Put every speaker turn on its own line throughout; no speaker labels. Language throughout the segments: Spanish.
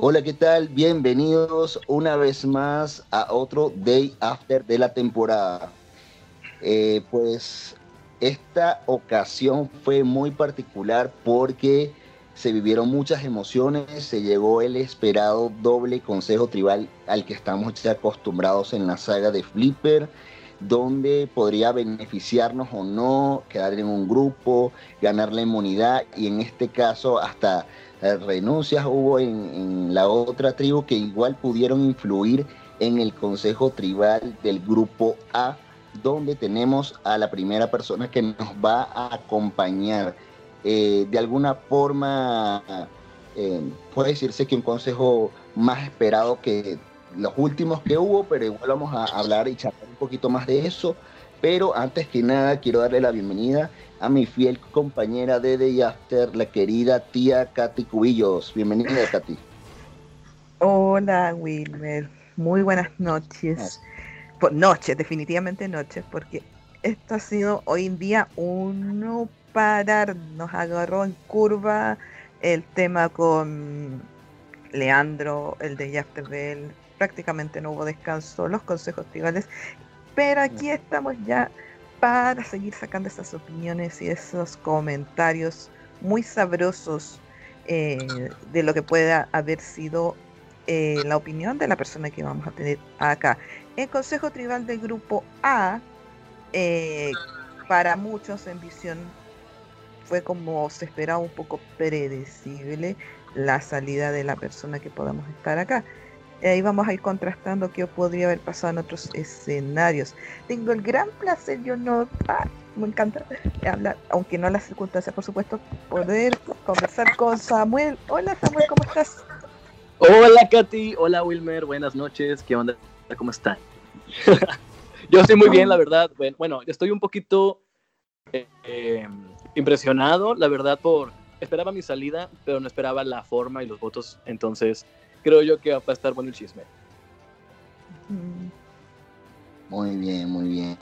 Hola, ¿qué tal? Bienvenidos una vez más a otro Day After de la temporada. Eh, pues esta ocasión fue muy particular porque se vivieron muchas emociones, se llegó el esperado doble consejo tribal al que estamos ya acostumbrados en la saga de Flipper, donde podría beneficiarnos o no, quedar en un grupo, ganar la inmunidad y en este caso hasta renuncias hubo en, la otra tribu que igual pudieron influir en el consejo tribal del grupo A, donde tenemos a la primera persona que nos va a acompañar. Eh, de alguna forma, eh, puede decirse que un consejo más esperado que los últimos que hubo, pero igual vamos a hablar y charlar un poquito más de eso. Pero antes que nada, quiero darle la bienvenida a mi fiel compañera de Day After, la querida tía Katy Cubillos. Bienvenida, Katy.
Hola, Wilmer. Muy buenas noches. Por noches, definitivamente noches, porque esto ha sido hoy en día uno parar. Nos agarró en curva el tema con Leandro, el de After Bell. Prácticamente no hubo descanso, los consejos tribales. Pero aquí estamos ya para seguir sacando esas opiniones y esos comentarios muy sabrosos eh, de lo que pueda haber sido eh, la opinión de la persona que vamos a tener acá. El Consejo Tribal del Grupo A, eh, para muchos en visión, fue como se esperaba un poco predecible la salida de la persona que podamos estar acá. Ahí vamos a ir contrastando qué podría haber pasado en otros escenarios. Tengo el gran placer, yo no, ah, me encanta hablar, aunque no las circunstancias, por supuesto, poder conversar con Samuel. Hola Samuel, ¿cómo estás?
Hola Katy, hola Wilmer, buenas noches, ¿qué onda? ¿Cómo están? yo estoy muy bien, la verdad. Bueno, estoy un poquito eh, impresionado, la verdad, por... Esperaba mi salida, pero no esperaba la forma y los votos, entonces creo yo que va a estar bueno el chisme.
Muy bien, muy bien.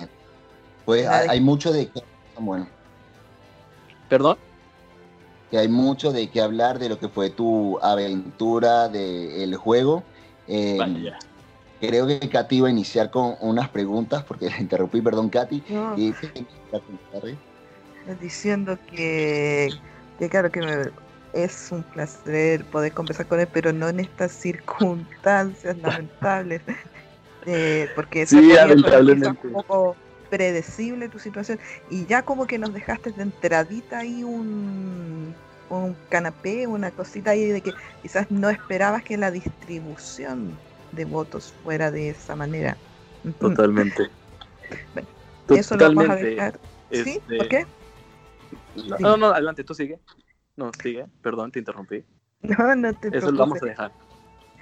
Pues hay, mucho de que, bueno.
¿Perdón?
Que hay mucho de qué hablar de lo que fue tu aventura del juego. Eh, creo que Katy iba a iniciar con unas preguntas porque la interrumpí, perdón, Katy.
Diciendo que, que claro que me, es un placer poder conversar con él, pero no en estas circunstancias lamentables, eh, porque eso
sí,
es un poco predecible tu situación y ya como que nos dejaste de entradita ahí un, un canapé, una cosita ahí de que quizás no esperabas que la distribución de votos fuera de esa manera.
Totalmente.
Bueno, eso lo vamos a dejar. ¿Sí? ¿Por este, qué?
no, no, adelante, tú sigue. No, sigue, perdón, te interrumpí.
No, no te
Eso lo vamos a dejar.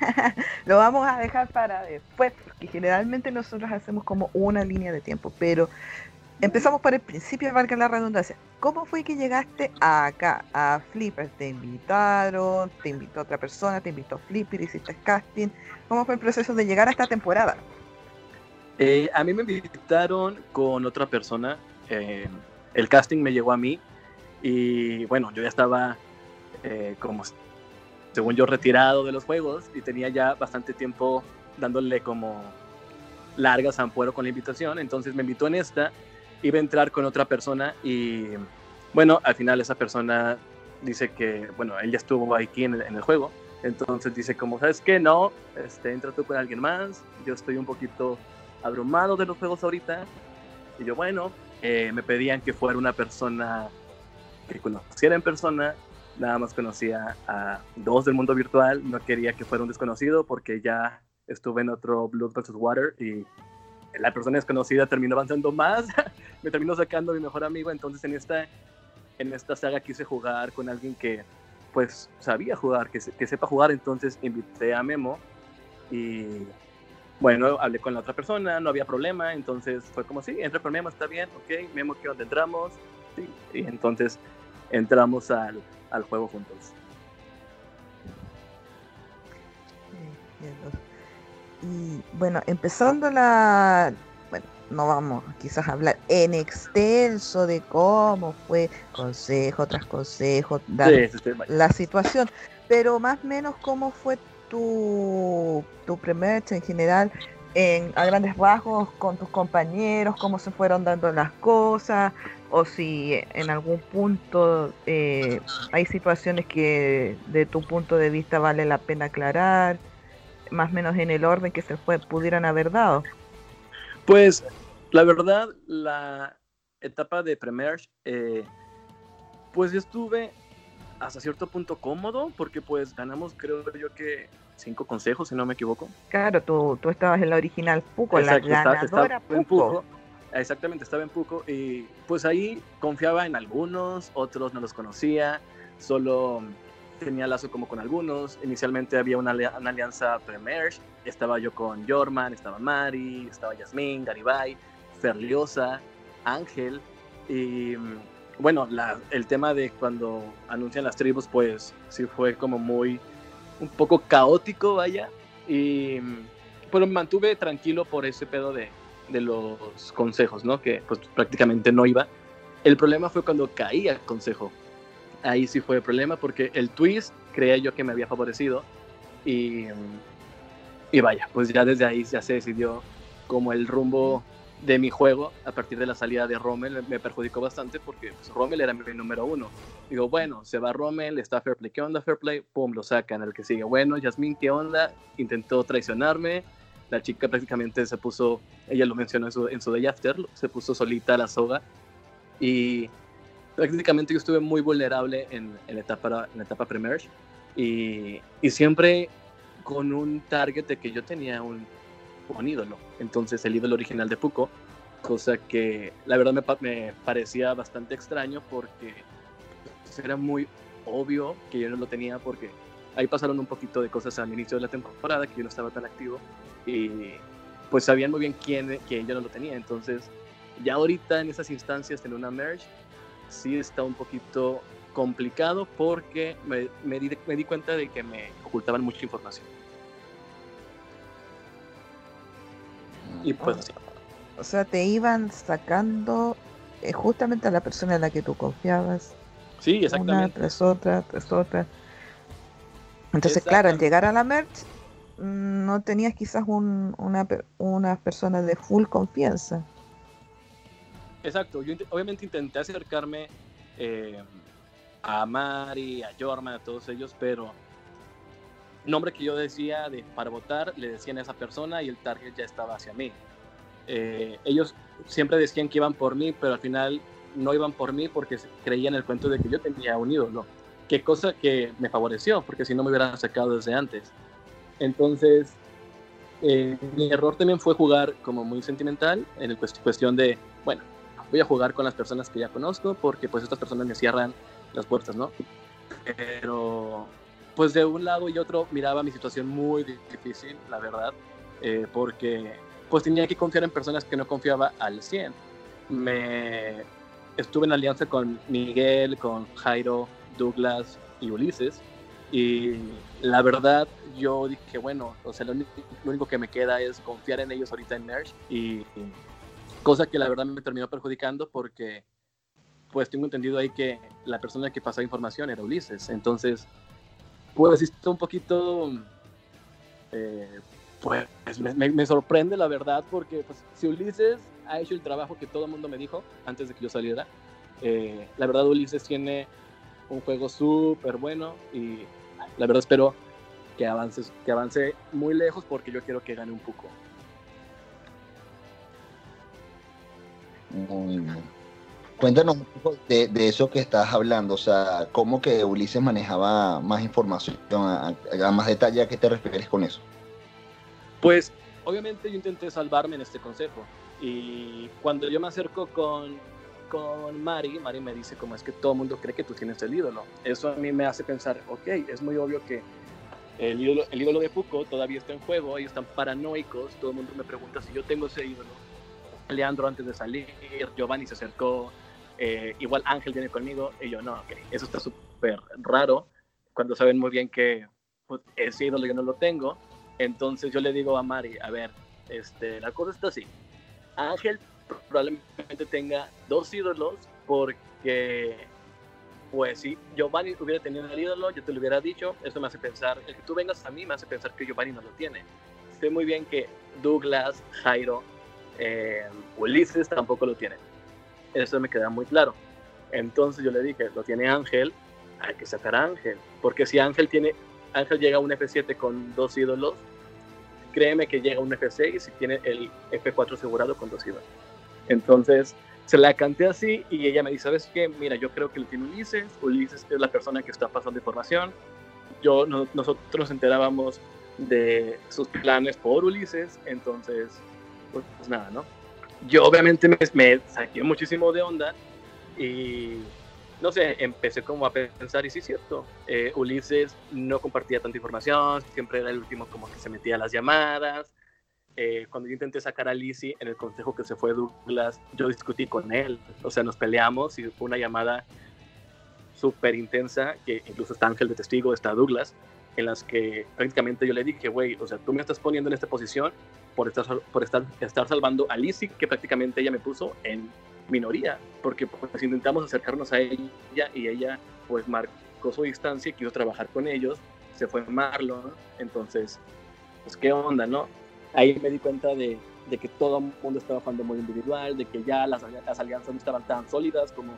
lo vamos a dejar para después, porque generalmente nosotros hacemos como una línea de tiempo, pero empezamos por el principio, valga la redundancia. ¿Cómo fue que llegaste acá, a Flipper? ¿Te invitaron? ¿Te invitó otra persona? ¿Te invitó Flipper? ¿Hiciste casting? ¿Cómo fue el proceso de llegar a esta temporada?
Eh, a mí me invitaron con otra persona. Eh, el casting me llegó a mí y bueno, yo ya estaba eh, como, según yo, retirado de los juegos y tenía ya bastante tiempo dándole como largas ampuero con la invitación. Entonces me invitó en esta, iba a entrar con otra persona y bueno, al final esa persona dice que, bueno, él ya estuvo aquí en el, juego. Entonces dice como, ¿sabes qué? No, este, entra tú con alguien más. Yo estoy un poquito abrumado de los juegos ahorita. Y yo, bueno, eh, me pedían que fuera una persona que conociera en persona, nada más conocía a dos del mundo virtual, no quería que fuera un desconocido porque ya estuve en otro Blood vs. Water y la persona desconocida terminó avanzando más, me terminó sacando mi mejor amigo, entonces en esta, en esta saga quise jugar con alguien que pues sabía jugar, que, sepa jugar, entonces invité a Memo y bueno, hablé con la otra persona, no había problema, entonces fue como, sí, entra con Memo, está bien, ok, Memo, ¿qué dónde entramos? Sí, y entonces entramos al, al juego juntos.
Y bueno, empezando la... Bueno, no vamos quizás a hablar en extenso de cómo fue consejo tras consejo, la situación, pero más o menos cómo fue tu, tu primer en general en, a grandes rasgos con tus compañeros, cómo se fueron dando las cosas, o si en algún punto eh, hay situaciones que de tu punto de vista vale la pena aclarar, más o menos en el orden que se fue, pudieran haber dado.
Pues la verdad, la etapa de Premier, eh, pues yo estuve hasta cierto punto cómodo, porque pues ganamos creo yo que cinco consejos, si no me equivoco.
Claro, tú, tú estabas en la original Puco, la ganadora Puco.
Exactamente, estaba en Puco y pues ahí confiaba en algunos, otros no los conocía, solo tenía lazo como con algunos. Inicialmente había una, alianza Premier, estaba yo con Jorman, estaba Mari, estaba Yasmín, Garibay, Ferliosa, Ángel y bueno, el tema de cuando anuncian las tribus pues sí fue como muy un poco caótico, vaya, y pero me mantuve tranquilo por ese pedo de de los consejos, ¿no? Que pues prácticamente no iba. El problema fue cuando caía el consejo. Ahí sí fue el problema porque el twist creía yo que me había favorecido y, y vaya, pues ya desde ahí ya se decidió como el rumbo de mi juego a partir de la salida de Rommel me perjudicó bastante porque pues, Rommel era mi número uno. Digo, bueno, se va Rommel, está Fairplay, ¿qué onda Fairplay? Pum, lo sacan. El que sigue, bueno, Yasmin, ¿qué onda? Intentó traicionarme, la chica prácticamente se puso, ella lo mencionó en su, en su Day After, se puso solita a la soga. Y prácticamente yo estuve muy vulnerable en, en la etapa, en etapa Premier y, y, siempre con un target de que yo tenía un, un ídolo, entonces el ídolo original de Puko, cosa que la verdad me, me parecía bastante extraño porque era muy obvio que yo no lo tenía porque ahí pasaron un poquito de cosas al inicio de la temporada que yo no estaba tan activo y pues sabían muy bien quién, que yo no lo tenía. Entonces, ya ahorita en esas instancias en una merge, sí está un poquito complicado porque me, me, di, me di cuenta de que me ocultaban mucha información.
Y pues O sea, te iban sacando eh, justamente a la persona en la que tú confiabas.
Sí, exactamente.
Una tras otra, tras otra. Entonces, claro, al llegar a la merge, no tenías quizás un, una, una persona de full confianza.
Exacto, yo obviamente intenté acercarme eh, a Mari, a Jorma, a todos ellos, pero nombre que yo decía de, para votar, le decían a esa persona y el target ya estaba hacia mí. Eh, ellos siempre decían que iban por mí, pero al final no iban por mí porque creían el cuento de que yo tenía un ídolo. Qué cosa que me favoreció, porque si no me hubieran sacado desde antes. Entonces, eh, mi error también fue jugar como muy sentimental, en el cuestión de, bueno, voy a jugar con las personas que ya conozco, porque pues estas personas me cierran las puertas, ¿no? Pero, pues de un lado y otro miraba mi situación muy difícil, la verdad, eh, porque pues tenía que confiar en personas que no confiaba al 100. Me estuve en alianza con Miguel, con Jairo, Douglas y Ulises, y la verdad, yo dije, bueno, o sea, lo único, que me queda es confiar en ellos ahorita en Merge. Y, cosa que la verdad me terminó perjudicando porque, pues, tengo entendido ahí que la persona que pasaba información era Ulises. Entonces, pues, está un poquito. Eh, pues me, sorprende la verdad porque pues, si Ulises ha hecho el trabajo que todo el mundo me dijo antes de que yo saliera, eh, la verdad Ulises tiene un juego súper bueno y la verdad espero que avance, que avance muy lejos porque yo quiero que gane un poco.
Muy bien. Cuéntanos un poco de, eso que estás hablando, o sea, cómo que Ulises manejaba más información, a, más detalle, ¿a qué te refieres con eso?
Pues, obviamente yo intenté salvarme en este consejo y cuando yo me acerco con con Mari, Mari me dice como es que todo el mundo cree que tú tienes el ídolo. Eso a mí me hace pensar, ok, es muy obvio que el ídolo, el ídolo de Puco todavía está en juego, ellos están paranoicos, todo el mundo me pregunta si yo tengo ese ídolo. Leandro antes de salir, Giovanni se acercó, eh, igual Ángel viene conmigo, y yo no, ok, eso está súper raro, cuando saben muy bien que pues, ese ídolo yo no lo tengo. Entonces yo le digo a Mari, a ver, este, la cosa está así. Ángel probablemente tenga dos ídolos porque pues si Giovanni hubiera tenido el ídolo, yo te lo hubiera dicho, eso me hace pensar, el que tú vengas a mí me hace pensar que Giovanni no lo tiene. Sé muy bien que Douglas, Jairo, eh, Ulises tampoco lo tienen. Eso me queda muy claro. Entonces yo le dije, lo tiene Ángel, hay que sacar a Ángel, porque si Ángel tiene, Ángel llega a un F7 con dos ídolos, créeme que llega a un F6 y tiene el F4 asegurado con dos ídolos. Entonces, se la canté así y ella me dice, ¿sabes qué? Mira, yo creo que lo tiene Ulises, Ulises es la persona que está pasando información, yo, nosotros nos enterábamos de sus planes por Ulises, entonces, pues, pues nada, ¿no? Yo obviamente me, me, saqué muchísimo de onda y, no sé, empecé como a pensar, y sí es cierto, eh, Ulises no compartía tanta información, siempre era el último como que se metía a las llamadas, eh, cuando yo intenté sacar a Lizzie en el consejo que se fue Douglas, yo discutí con él, o sea, nos peleamos y fue una llamada súper intensa, que incluso está Ángel de testigo, está Douglas, en las que prácticamente yo le dije, güey, o sea, tú me estás poniendo en esta posición por estar, por estar, estar salvando a Lizzie, que prácticamente ella me puso en minoría, porque pues intentamos acercarnos a ella y ella pues marcó su distancia y quiso trabajar con ellos, se fue Marlon, entonces, pues qué onda, ¿no? Ahí me di cuenta de, de que todo el mundo estaba jugando muy individual, de que ya las, las, alianzas no estaban tan sólidas como,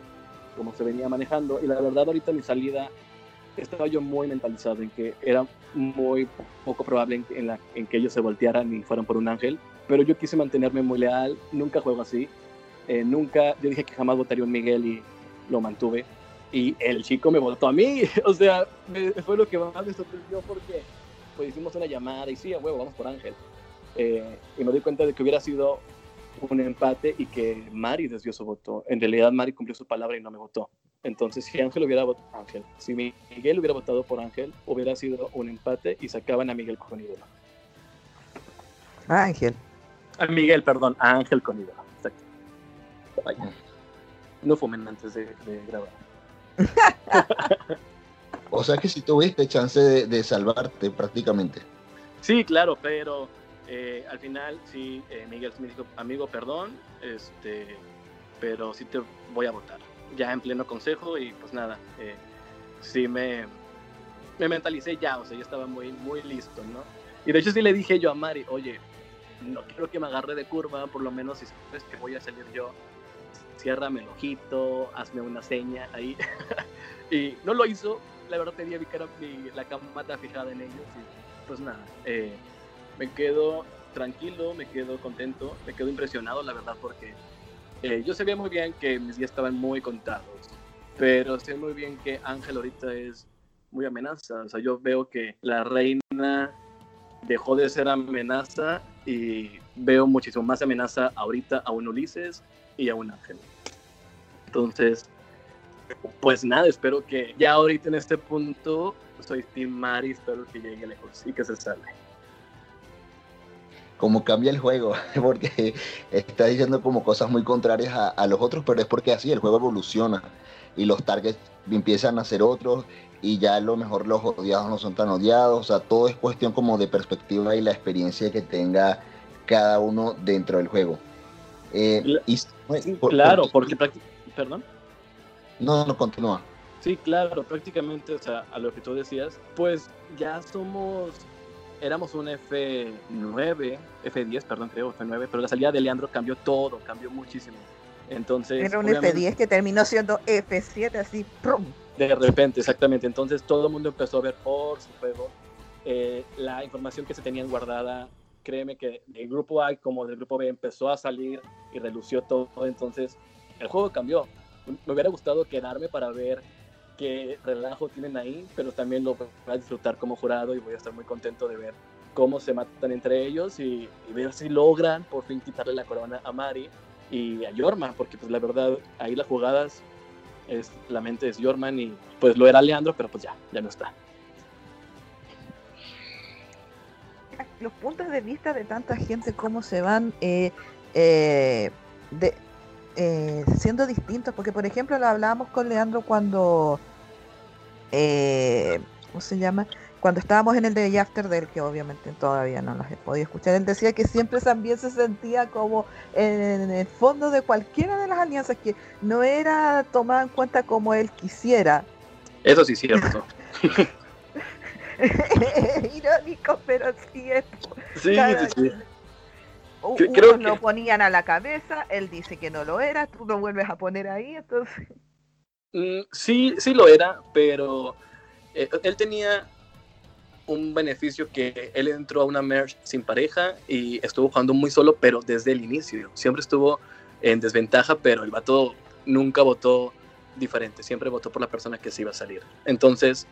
como se venía manejando. Y la verdad, ahorita mi salida estaba yo muy mentalizado en que era muy poco probable en, la, en que ellos se voltearan y fueran por un ángel. Pero yo quise mantenerme muy leal, nunca juego así. Eh, nunca, yo dije que jamás votaría un Miguel y lo mantuve. Y el chico me votó a mí, o sea, me, fue lo que más me sorprendió porque pues hicimos una llamada y sí, a huevo, vamos por Ángel. Eh, y me doy cuenta de que hubiera sido un empate y que Mari desvió su voto. En realidad Mari cumplió su palabra y no me votó. Entonces, si Ángel hubiera votado Ángel, si Miguel hubiera votado por Ángel, hubiera sido un empate y sacaban a Miguel con ídolo.
Ángel.
A Miguel, perdón, a Ángel con ídolo. Exacto. Vaya. No fumen antes de, grabar.
o sea que si tuviste chance de, de salvarte prácticamente.
Sí, claro, pero eh, al final, sí, eh, Miguel me dijo, amigo, perdón, este, pero sí te voy a votar. Ya en pleno consejo y pues nada, eh, sí me, me mentalicé ya, o sea, ya estaba muy, muy listo, ¿no? Y de hecho sí le dije yo a Mari, oye, no quiero que me agarre de curva, por lo menos si sabes que voy a salir yo, ciérrame el ojito, hazme una seña ahí. y no lo hizo, la verdad tenía mi cara, la camata fijada en ellos y pues nada, eh, me quedo tranquilo, me quedo contento, me quedo impresionado, la verdad, porque eh, yo sabía muy bien que mis días estaban muy contados, pero sé muy bien que Ángel ahorita es muy amenaza. O sea, yo veo que la reina dejó de ser amenaza y veo muchísimo más amenaza ahorita a un Ulises y a un Ángel. Entonces, pues nada, espero que ya ahorita en este punto soy Team Mari, espero que llegue lejos y que se salve
como cambia el juego, porque está diciendo como cosas muy contrarias a, los otros, pero es porque así el juego evoluciona y los targets empiezan a ser otros y ya a lo mejor los odiados no son tan odiados, o sea, todo es cuestión como de perspectiva y la experiencia que tenga cada uno dentro del juego.
Eh, y, claro, porque, perdón.
No, no, continúa.
Sí, claro, prácticamente, o sea, a lo que tú decías, pues ya somos éramos un F9, F10, perdón, creo, F9, pero la salida de Leandro cambió todo, cambió muchísimo. Entonces,
Era un F10 que terminó siendo F7, así, ¡prum!
De repente, exactamente. Entonces todo el mundo empezó a ver por su juego. Eh, la información que se tenían guardada, créeme que del grupo A como del grupo B empezó a salir y relució todo. Entonces, el juego cambió. Me hubiera gustado quedarme para ver qué relajo tienen ahí, pero también lo voy a disfrutar como jurado y voy a estar muy contento de ver cómo se matan entre ellos y, ver si logran por fin quitarle la corona a Mari y a Yorman, porque pues la verdad ahí las jugadas es la mente es Yorman y pues lo era Leandro, pero pues ya, ya no está.
Los puntos de vista de tanta gente, cómo se van eh, eh, de, eh, siendo distintos, porque por ejemplo lo hablábamos con Leandro cuando eh, ¿cómo se llama? Cuando estábamos en el Day After del que obviamente todavía no las he podido escuchar, él decía que siempre también se sentía como en, el fondo de cualquiera de las alianzas, que no era tomada en cuenta como él quisiera.
Eso sí es cierto.
Irónico, pero sí es.
Sí, sí, sí.
Creo lo ponían a la cabeza, él dice que no lo era, tú lo vuelves a poner ahí, entonces.
Mm, sí, sí lo era, pero eh, él tenía un beneficio que él entró a una merge sin pareja y estuvo jugando muy solo, pero desde el inicio. Siempre estuvo en desventaja, pero el vato nunca votó diferente, siempre votó por la persona que se iba a salir. Entonces,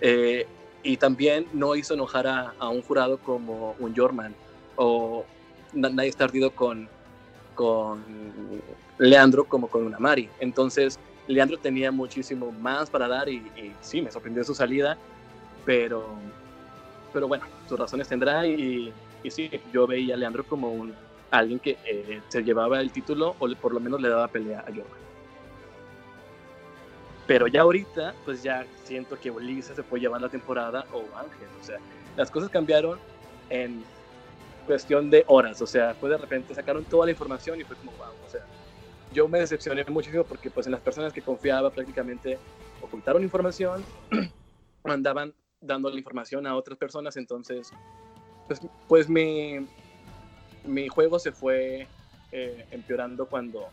eh, y también no hizo enojar a, a, un jurado como un Jorman o nadie está ardido con, con Leandro como con una Mari. Entonces, Leandro tenía muchísimo más para dar y, sí, me sorprendió su salida, pero, pero bueno, sus razones tendrá y, sí, yo veía a Leandro como un, alguien que eh, se llevaba el título o por lo menos le daba pelea a Jorman. Pero ya ahorita, pues ya siento que Ulises se puede llevar la temporada o Ángel. O sea, las cosas cambiaron en cuestión de horas, o sea, fue de repente sacaron toda la información y fue como, wow, o sea, yo me decepcioné muchísimo porque pues en las personas que confiaba prácticamente ocultaron información, andaban dando la información a otras personas, entonces, pues, pues mi, mi juego se fue eh, empeorando cuando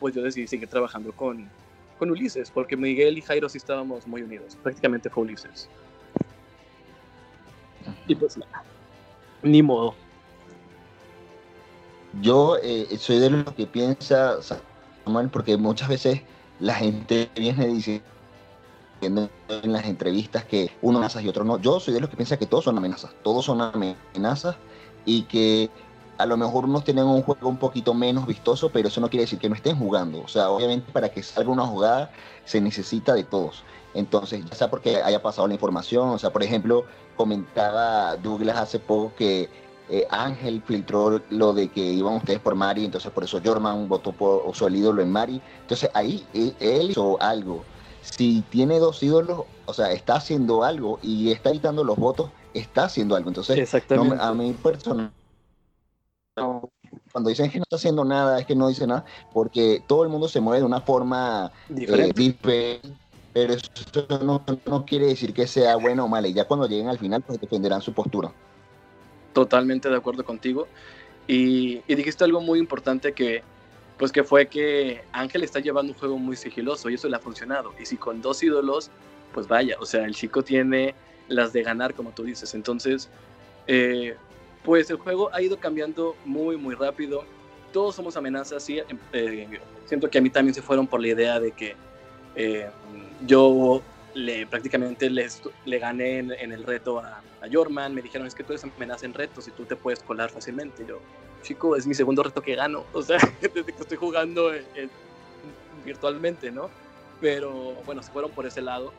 pues yo decidí seguir trabajando con, con Ulises, porque Miguel y Jairo sí estábamos muy unidos, prácticamente fue Ulises. Y pues nada, ni modo.
Yo eh, soy de los que piensa, Samuel, porque muchas veces la gente viene diciendo en las entrevistas que uno amenazas y otro no. Yo soy de los que piensa que todos son amenazas, todos son amenazas y que a lo mejor unos tienen un juego un poquito menos vistoso, pero eso no quiere decir que no estén jugando. O sea, obviamente para que salga una jugada se necesita de todos. Entonces, ya sea porque haya pasado la información, o sea, por ejemplo, comentaba Douglas hace poco que eh, Ángel filtró lo de que iban ustedes por Mari, entonces por eso Jorman votó por su ídolo en Mari. Entonces ahí él, hizo algo. Si tiene dos ídolos, o sea, está haciendo algo y está editando los votos, está haciendo algo. Entonces, a mi persona, cuando dicen que no está haciendo nada, es que no dice nada, porque todo el mundo se mueve de una forma eh, diferente. pero eso no, no, quiere decir que sea bueno o mal. Y ya cuando lleguen al final, pues defenderán su postura
totalmente de acuerdo contigo. Y, dijiste algo muy importante que, pues que fue que Ángel está llevando un juego muy sigiloso y eso le ha funcionado. Y si con dos ídolos, pues vaya, o sea, el chico tiene las de ganar, como tú dices. Entonces, eh, pues el juego ha ido cambiando muy, muy rápido. Todos somos amenazas, sí. Em, eh, siento que a mí también se fueron por la idea de que eh, yo le, prácticamente les, le gané en, el reto a, a, Jorman. Me dijeron, es que tú eres amenaza en retos y tú te puedes colar fácilmente. Yo, chico, es mi segundo reto que gano. O sea, desde que estoy jugando virtualmente, ¿no? Pero bueno, se fueron por ese lado.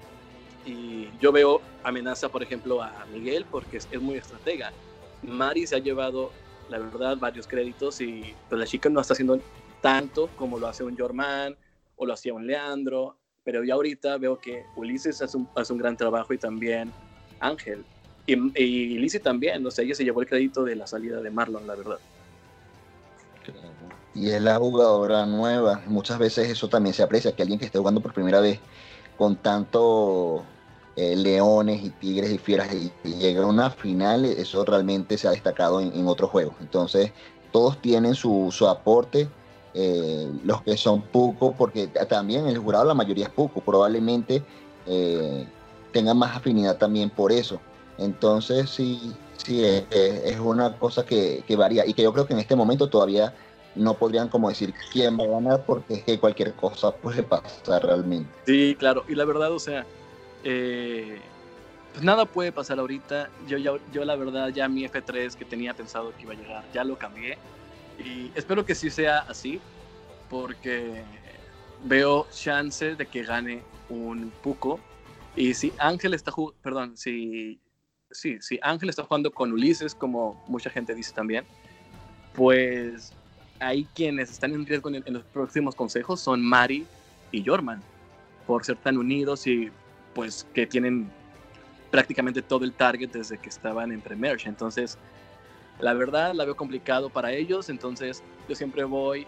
Y yo veo amenaza, por ejemplo, a Miguel porque es, muy estratega. Mari se ha llevado, la verdad, varios créditos y pues la chica no está haciendo tanto como lo hace un Jorman o lo hacía un Leandro pero ya ahorita veo que Ulises hace un, hace un gran trabajo y también Ángel. Y, y Lizzie también, o sea, ella se llevó el crédito de la salida de Marlon, la verdad.
Y es la jugadora nueva. Muchas veces eso también se aprecia, que alguien que esté jugando por primera vez con tanto eh, leones y tigres y fieras y, llega a una final, eso realmente se ha destacado en, otros juegos. Entonces, todos tienen su, su aporte eh, los que son Puco, porque también el jurado la mayoría es Puco, probablemente eh, tengan más afinidad también por eso. Entonces sí, sí es, una cosa que, varía y que yo creo que en este momento todavía no podrían como decir quién va a ganar porque es que cualquier cosa puede pasar realmente.
Sí, claro, y la verdad, o sea, pues nada puede pasar ahorita. Yo, yo, yo la verdad ya mi F3 que tenía pensado que iba a llegar, ya lo cambié y espero que sí sea así, porque veo chances de que gane un Puco. Y si Ángel está jugando, perdón, si, sí, si Ángel está jugando con Ulises, como mucha gente dice también, pues hay quienes están en riesgo en, los próximos consejos son Mari y Jorman, por ser tan unidos y pues que tienen prácticamente todo el target desde que estaban en Premerge. Entonces, la verdad la veo complicado para ellos, entonces yo siempre voy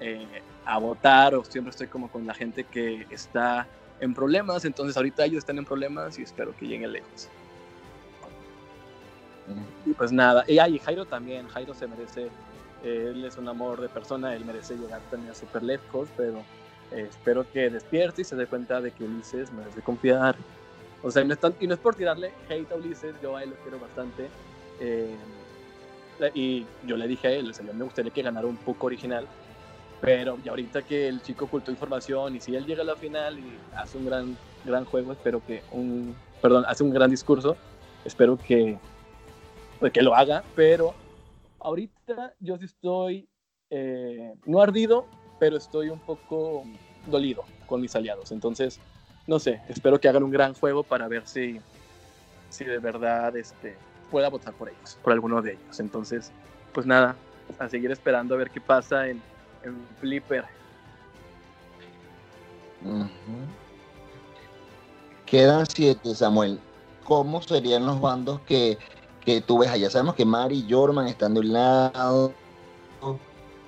eh, a votar o siempre estoy como con la gente que está en problemas, entonces ahorita ellos están en problemas y espero que lleguen lejos. Y pues nada, y, y Jairo también, Jairo se merece, eh, él es un amor de persona, él merece llegar también a super lejos, pero eh, espero que despierte y se dé cuenta de que Ulises merece confiar. O sea, y no, es y no es por tirarle hate a Ulises, yo a él lo quiero bastante. Eh, y yo le dije a él, o sea, yo me gustaría que ganara un poco original, pero ya ahorita que el chico ocultó información y si él llega a la final y hace un gran, gran juego, espero que un, perdón, hace un gran discurso, espero que, pues, que lo haga, pero ahorita yo sí estoy, eh, no ardido, pero estoy un poco dolido con mis aliados. Entonces, no sé, espero que hagan un gran juego para ver si, si de verdad este, pueda votar por ellos, por alguno de ellos. Entonces, pues nada, a seguir esperando a ver qué pasa en Flipper.
Quedan siete, Samuel. ¿Cómo serían los bandos que, que tú ves allá? Sabemos que Mari y Jorman están de un lado,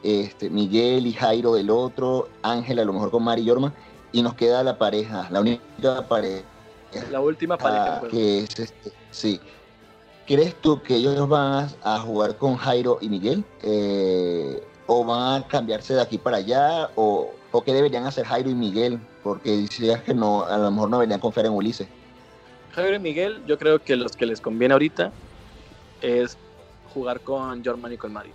este, Miguel y Jairo del otro, Ángel a lo mejor con Mari y Jorman, y nos queda la pareja, la única pareja.
La última pareja.
que es este, sí. ¿Crees tú que ellos van a, jugar con Jairo y Miguel? Eh, ¿O van a cambiarse de aquí para allá? ¿O, o qué deberían hacer Jairo y Miguel? Porque decías que no, a lo mejor no deberían confiar en Ulises.
Jairo y Miguel, yo creo que los que les conviene ahorita es jugar con Jorman y con Mari.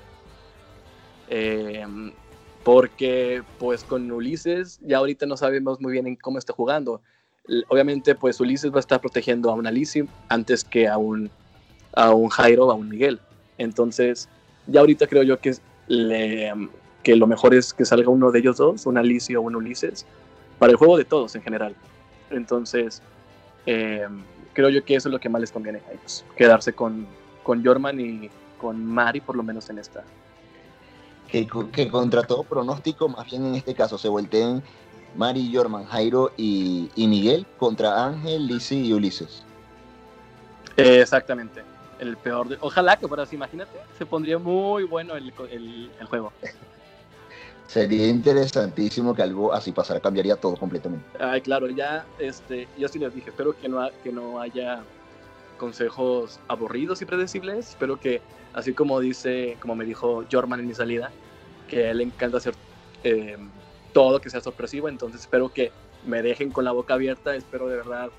Eh, porque pues con Ulises ya ahorita no sabemos muy bien en cómo está jugando. Obviamente pues Ulises va a estar protegiendo a un Alicia antes que a un, a un Jairo o a un Miguel. Entonces ya ahorita creo yo que, le, que lo mejor es que salga uno de ellos dos, un Alicia o un Ulises, para el juego de todos en general. Entonces eh, creo yo que eso es lo que más les conviene a ellos, quedarse con, con Jorman y con Mari por lo menos en esta,
que, que, contra todo pronóstico, más bien en este caso, se volteen Mari, Jorman, Jairo y, y Miguel contra Ángel, Lizzie y Ulises.
Eh, exactamente. El peor de... Ojalá que fuera así, imagínate, se pondría muy bueno el, el, el, juego.
Sería interesantísimo que algo así pasara, cambiaría todo completamente.
Ay, claro, ya, este, yo sí les dije, espero que no, que no haya consejos aburridos y predecibles, espero que así como dice, como me dijo Jorman en mi salida, que a él le encanta hacer eh, todo que sea sorpresivo, entonces espero que me dejen con la boca abierta, espero de verdad,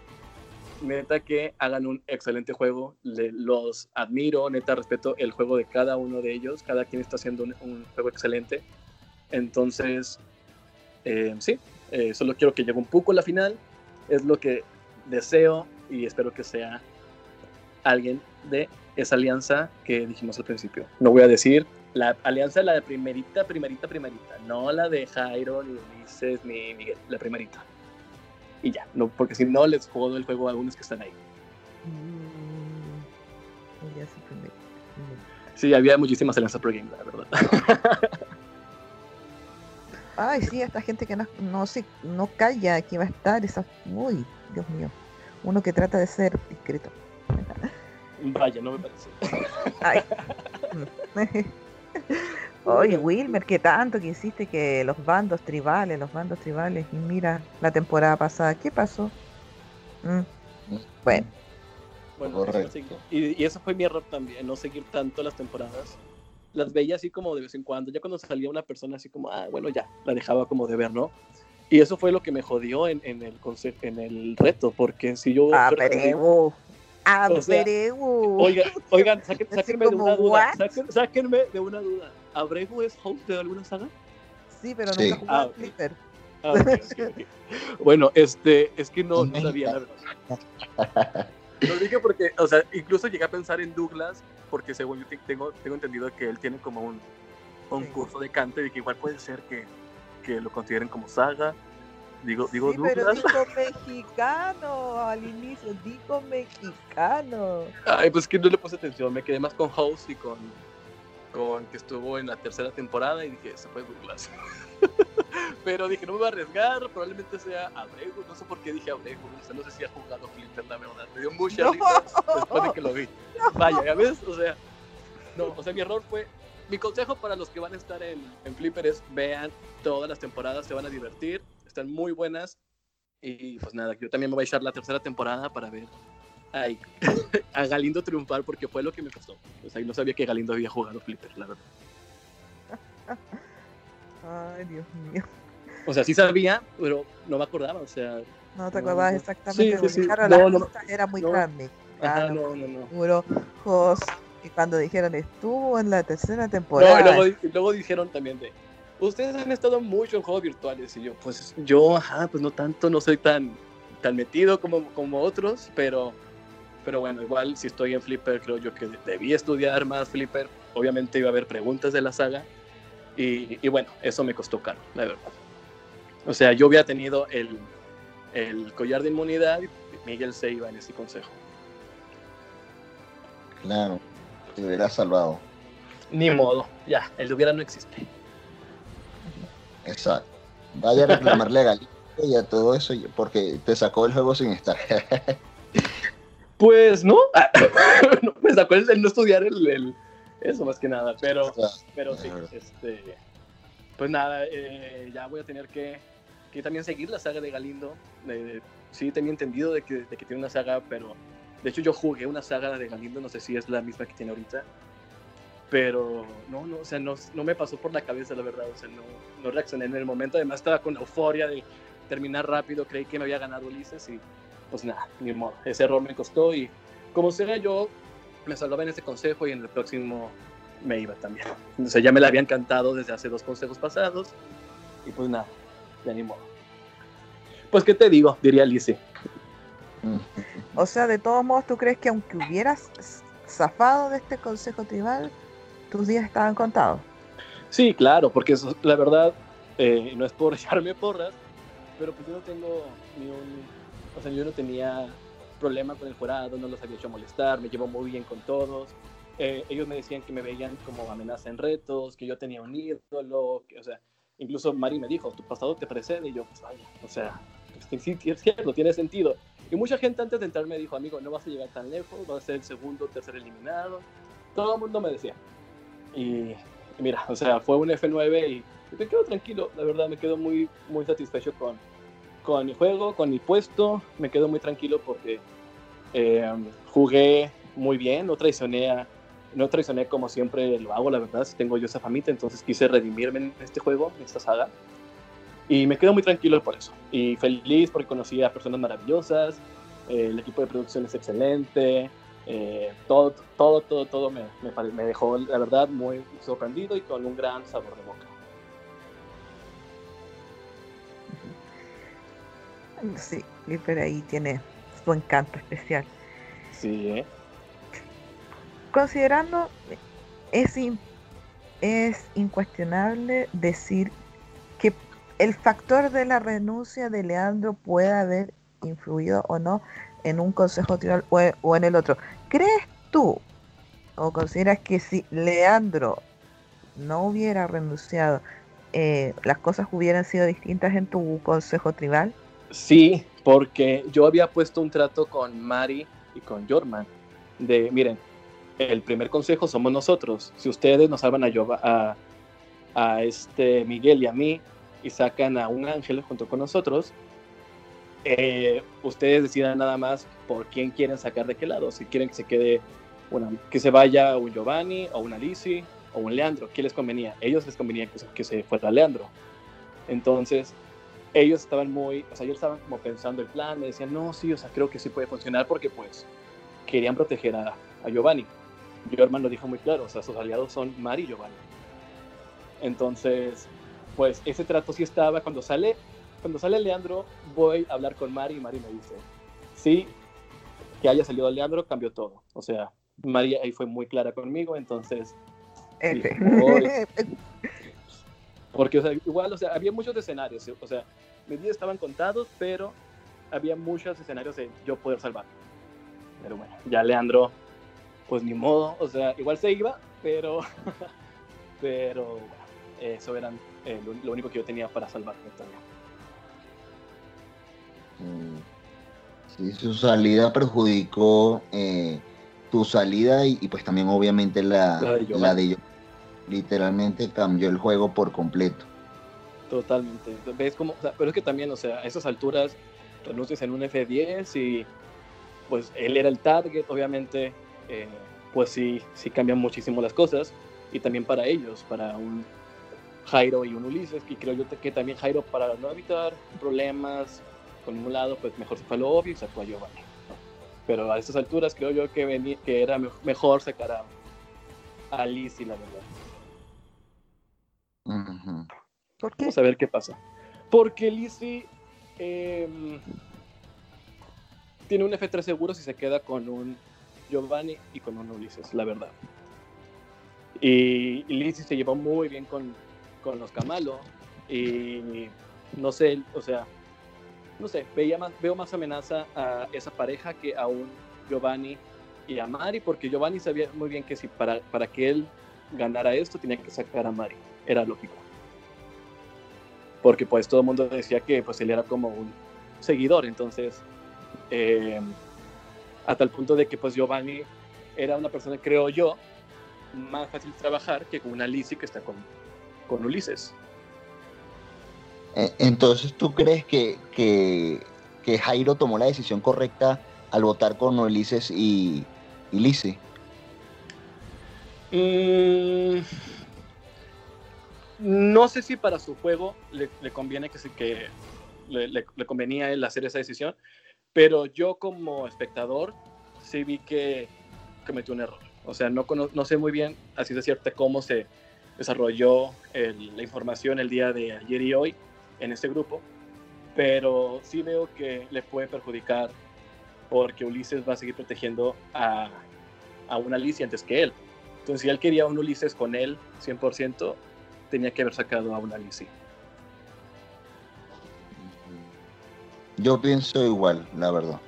neta que hagan un excelente juego, Le, los admiro, neta respeto el juego de cada uno de ellos, cada quien está haciendo un, un juego excelente, entonces, eh, sí, eh, solo quiero que llegue un poco a la final, es lo que deseo y espero que sea alguien de esa alianza que dijimos al principio. No voy a decir la alianza la de primerita, primerita, primerita, no la de Jairo, ni Ulises, ni Miguel, la primerita. Y ya, no, porque si no les juego el juego a algunos que están ahí. Mm, sí, había muchísimas alianzas pro game, la verdad.
Ay, sí, esta gente que no, no, se, no calla que va a estar, esa, uy, Dios mío, uno que trata de ser discreto.
Vaya, no me parece.
Ay. Oye, Wilmer, ¿qué tanto que hiciste que los bandos tribales, los bandos tribales, y mira la temporada pasada, ¿qué pasó? Mm. Bueno.
Bueno, Correcto. Y, y eso fue mi error también, no seguir tanto las temporadas. Las veía así como de vez en cuando, ya cuando salía una persona así como, ah, bueno, ya, la dejaba como de ver, ¿no? Y eso fue lo que me jodió en, en el, en el reto, porque si yo...
Ah, pero... Abreu. O sea,
oigan, oigan saquen, sáquenme de una duda. Sáquen, sáquenme de una duda. ¿Abreu es host de alguna saga?
Sí, pero nunca sí. jugó ah, okay.
ah, okay, okay. Bueno, este, es que no, no sabía la verdad. Lo dije porque, o sea, incluso llegué a pensar en Douglas, porque según yo tengo, tengo entendido que él tiene como un, un sí. curso de cante y que igual puede ser que, que lo consideren como saga. Digo, digo
sí, pero digo mexicano al inicio, digo mexicano.
Ay, pues que no le puse atención, me quedé más con House y con, con que estuvo en la tercera temporada y dije, se fue Douglas. pero dije, no me voy a arriesgar, probablemente sea Abrego, no sé por qué dije Abrego, o sea, no sé si ha jugado Flipper, la verdad, me dio mucha
No.
risa después de que lo vi. Vaya, ya ves, o sea, no, o sea, mi error fue, mi consejo para los que van a estar en, en Flipper es vean todas las temporadas, se van a divertir, están muy buenas, y pues nada, yo también me voy a echar la tercera temporada para ver ay, a Galindo triunfar, porque fue lo que me costó, o sea, y no sabía que Galindo había jugado Flipper, la verdad.
Ay, Dios mío.
O sea, sí sabía, pero no me acordaba, o sea,
No te
No,
acordabas
no.
exactamente.
Sí, sí, sí.
Claro,
No,
la
no,
lista era muy
no.
grande.
ajá,
Claro,
no, no, no.
puro Jos. Y cuando dijeron estuvo en la tercera
No,
temporada.
y luego, y luego dijeron también de, ustedes han estado mucho en juegos virtuales, y yo, pues yo, ajá, pues no tanto, no soy tan, tan metido como, como otros, pero, pero bueno, igual si estoy en Flipper, creo yo que debí estudiar más Flipper, obviamente iba a haber preguntas de la saga, y, y bueno, eso me costó caro, la verdad. O sea, yo hubiera tenido el, el collar de inmunidad y Miguel se iba en ese consejo.
Claro, te hubiera salvado.
Ni modo, ya, el hubiera no existe.
Exacto. Vaya a reclamarle a Galindo y a todo eso, porque te sacó el juego sin estar.
Pues no, no, me sacó el, el no estudiar el, el- eso más que nada, pero, pero sí, este, pues nada, eh, ya voy a tener que, que también seguir la saga de Galindo. Eh, sí, tenía entendido de que, de que tiene una saga, pero de hecho yo jugué una saga de Galindo, no sé si es la misma que tiene ahorita, pero no, no, o sea, no, no me pasó por la cabeza, la verdad, o sea, no, no reaccioné en el momento, además estaba con euforia de terminar rápido, creí que me había ganado Ulises y pues nada, ni modo, ese error me costó y como sea yo me salvaba en este consejo y en el próximo me iba también. O sea, ya me la habían cantado desde hace dos consejos pasados y pues nada, ya ni modo. Pues qué te digo, diría Lizzie.
O sea, de todos modos, ¿tú crees que aunque hubieras zafado de este consejo tribal, tus días estaban contados?
Sí, claro, porque eso, la verdad, eh, no es por echarme porras, pero pues yo no tengo ni un, o sea, yo no tenía problema con el jurado, no los había hecho molestar, me llevo muy bien con todos. Eh, ellos me decían que me veían como amenaza en retos, que yo tenía un ídolo, que, o sea, incluso Mari me dijo, tu pasado te precede, y yo, pues o sea, pues, sí, es cierto, tiene sentido. Y mucha gente antes de entrar me dijo, amigo, no vas a llegar tan lejos, vas a ser el segundo, tercer eliminado. Todo el mundo me decía. Y y mira, o sea, fue un F9 y me quedo tranquilo, la verdad, me quedo muy, muy satisfecho con, con mi juego, con mi puesto, me quedo muy tranquilo porque eh, jugué muy bien, no traicioné, a- no traicioné como siempre lo hago, la verdad, si tengo yo esa famita, entonces quise redimirme en este juego, en esta saga, y me quedo muy tranquilo por eso, y feliz porque conocí a personas maravillosas, eh, el equipo de producción es excelente, eh, todo, todo, todo, todo me, me, dejó, la verdad, muy sorprendido y con un gran sabor de boca.
Sí, Flipper ahí tiene su encanto especial.
Sí, ¿eh?
Considerando, es, in- es incuestionable decir que el factor de la renuncia de Leandro puede haber influido o no en un consejo tribal o, e- o en el otro. ¿Crees tú o consideras que si Leandro no hubiera renunciado, eh, las cosas hubieran sido distintas en tu consejo tribal?
Sí, porque yo había puesto un trato con Mari y con Jorman de, miren, el primer consejo somos nosotros. Si ustedes nos salvan a, a este Miguel y a mí y sacan a un ángel junto con nosotros, eh, ustedes decidan nada más por quién quieren sacar de qué lado. Si quieren que se quede, una, que se vaya un Giovanni o una Lizzie o un Leandro, ¿qué les convenía? ellos les convenía que se, que se fuera Leandro. Entonces, ellos estaban muy, o sea, ellos estaban como pensando el plan, me decían, no, sí, o sea, creo que sí puede funcionar porque pues querían proteger a, a Giovanni. Jorman lo dijo muy claro, o sea, sus aliados son Mari y Giovanni. Entonces, pues ese trato sí estaba. Cuando sale, cuando sale Leandro, voy a hablar con Mari y Mari me dice, sí, que haya salido Leandro cambió todo. O sea, Mari ahí fue muy clara conmigo, entonces Sí, voy. Porque, o sea, igual, o sea, había muchos escenarios, o sea, mis días estaban contados, pero había muchos escenarios de yo poder salvar. Pero bueno, ya Leandro, pues ni modo, o sea, igual se iba, pero, pero bueno, eso eran eh, lo, único que yo tenía para salvarme también.
Mm. Sí, su salida perjudicó eh, tu salida y, pues también obviamente la, la de, yo. Literalmente cambió el juego por completo.
Totalmente. ¿Ves cómo? pero es que también, o sea, a esas alturas renuncias en un F10 y pues él era el target, obviamente, eh, pues sí, sí cambian muchísimo las cosas y también para ellos, para un Jairo y un Ulises, que creo yo que también Jairo para no evitar problemas con un lado, pues mejor se fue a lo obvio y sacó a Giovanni. Pero a estas alturas creo yo que, que era mejor sacar a, a Lizzie, la verdad.
¿Por qué?
Vamos a ver qué pasa. Porque Lizzie em, tiene un F3 seguro si se queda con un Giovanni y con un Ulises, la verdad. Y, Lizzie se llevó muy bien con, con los Camalo. Y no sé, o sea, no sé, veía más, veo más amenaza a esa pareja que a un Giovanni y a Mari, porque Giovanni sabía muy bien que si para, para que él ganara esto tenía que sacar a Mari, era lógico. Porque pues todo el mundo decía que pues él era como un seguidor, entonces eh, a tal punto de que pues Giovanni era una persona, creo yo, más fácil trabajar que con una Lizzie que está con, con Ulises.
Eh, entonces, ¿tú crees que, que, Jairo tomó la decisión correcta al votar con Ulises y, y Lizzie?
Mm, no sé si para su juego le, conviene que, que le, le, convenía él hacer esa decisión, pero yo como espectador sí vi que cometió un error. O sea, no, no sé muy bien, así de cierto, cómo se desarrolló la información el día de ayer y hoy en este grupo, pero sí veo que le puede perjudicar porque Ulises va a seguir protegiendo a, a una Alicia antes que él. Entonces, si él quería un Ulises con él 100%, tenía que haber sacado a una Alicia.
Yo pienso igual, la verdad.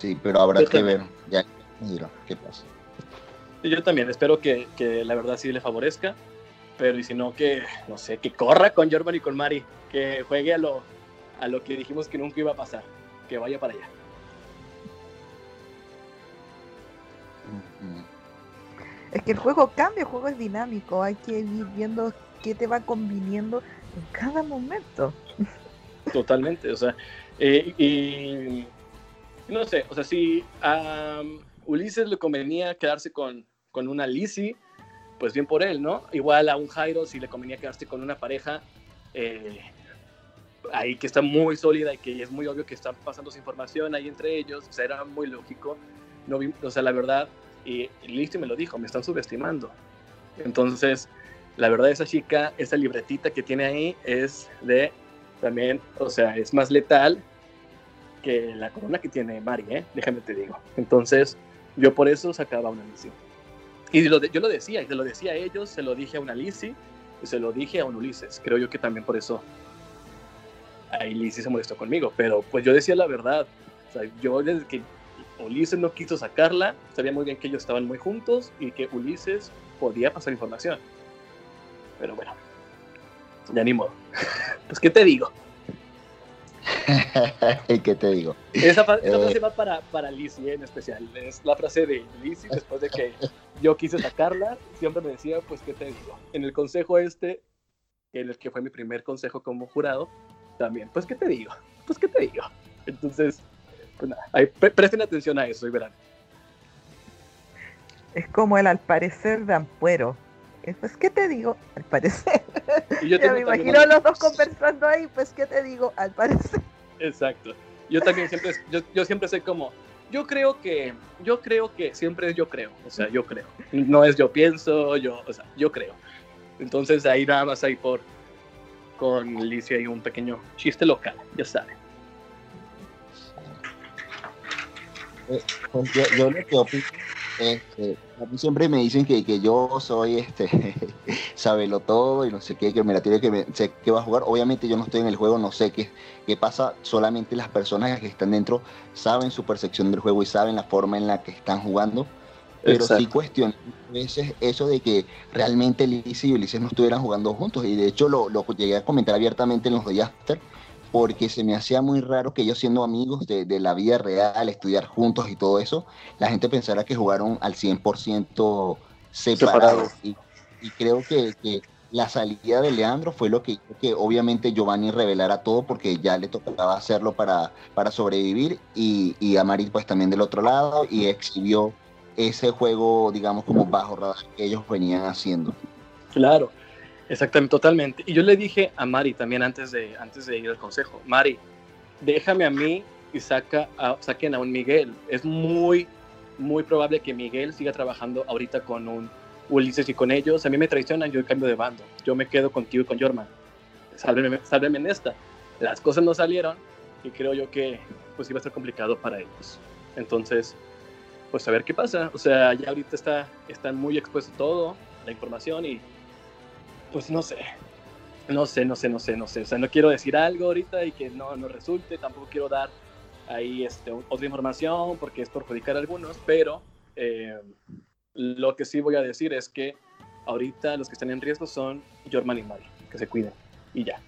sí, pero habrá que ver. Ya mira qué pasa.
Yo también espero que, que, la verdad sí le favorezca, pero y si no que, no sé, que corra con Jorman y con Mari, que juegue a lo, a lo que dijimos que nunca iba a pasar, que vaya para allá.
Es que el juego cambia, el juego es dinámico, hay que ir viendo qué te va conviniendo en cada momento.
Totalmente, o sea, eh, y no sé, o sea, si a Ulises le convenía quedarse con, con una Lizzie, pues bien por él, ¿no? Igual a un Jairo, si le convenía quedarse con una pareja eh, ahí que está muy sólida y que es muy obvio que están pasando información ahí entre ellos, o sea, era muy lógico. No o sea, la verdad, y, y me lo dijo, me están subestimando. Entonces, la verdad, esa chica, esa libretita que tiene ahí es de también, o sea, es más letal que la corona que tiene Mari, ¿eh? déjame te digo. Entonces, yo por eso sacaba una Lizzie. Y yo lo decía, y se lo decía a ellos, se lo dije a una Lizzie, y se lo dije a un Ulises. Creo yo que también por eso ahí Lizzie se molestó conmigo, pero pues yo decía la verdad. O sea, yo desde que Ulises no quiso sacarla, sabía muy bien que ellos estaban muy juntos y que Ulises podía pasar información. Pero bueno, ya ni modo. Pues, ¿qué te digo?
¿Qué te digo?
Esa, frase eh, va para, para Lizzie en especial. Es la frase de Lizzie después de que yo quise sacarla. Siempre me decía, pues, ¿qué te digo? En el consejo este, en el que fue mi primer consejo como jurado, también, pues, ¿qué te digo? Pues, ¿qué te digo? Entonces, pues nada, presten atención a eso y verán.
Es como el al parecer de Ampuero. Pues, ¿qué te digo? Al parecer. yo, me imagino los dos conversando ahí, pues, ¿qué te digo? Al parecer.
Exacto. Yo también siempre, yo, yo siempre soy como, yo creo que, yo creo que siempre es yo creo, o sea, yo creo. No es yo pienso, yo, o sea, yo creo. Entonces ahí nada más ahí por, con Alicia hay un pequeño chiste local, ya saben.
Eh, yo, yo lo que opino a mí siempre me dicen que, que yo soy este sabelo todo y no sé qué, que me la tiene que sé que va a jugar. Obviamente yo no estoy en el juego, no sé qué, qué pasa. Solamente las personas que están dentro saben su percepción del juego y saben la forma en la que están jugando. pero sí cuestioné a veces eso de que realmente Liz y Ulises no estuvieran jugando juntos. Y de hecho lo, lo llegué a comentar abiertamente en los Day After, porque se me hacía muy raro que ellos siendo amigos de, de, la vida real, estudiar juntos y todo eso, la gente pensara que jugaron al 100% separados. Y, y, creo que, que, la salida de Leandro fue lo que hizo que obviamente Giovanni revelara todo porque ya le tocaba hacerlo para, para sobrevivir y, y a Marit pues también del otro lado y exhibió ese juego digamos como bajo radar que ellos venían haciendo.
Claro, Exactamente, totalmente. Y yo le dije a Mari también antes de, antes de ir al consejo, Mari, déjame a mí y saca a, saquen a un Miguel. Es muy, muy probable que Miguel siga trabajando ahorita con un Ulises y con ellos. A mí me traicionan, yo cambio de bando. Yo me quedo contigo y con Jorman. Sálveme, sálveme en esta. Las cosas no salieron y creo yo que pues iba a ser complicado para ellos. Entonces, pues a ver qué pasa. O sea, ya ahorita está, están muy expuestos todo, la información y pues no sé, no sé, no sé, no sé, no sé. O sea, no quiero decir algo ahorita y que no, no resulte, tampoco quiero dar ahí este, otra información porque es perjudicar a algunos, pero eh, lo que sí voy a decir es que ahorita los que están en riesgo son Jorman y Mari, que se cuiden y ya.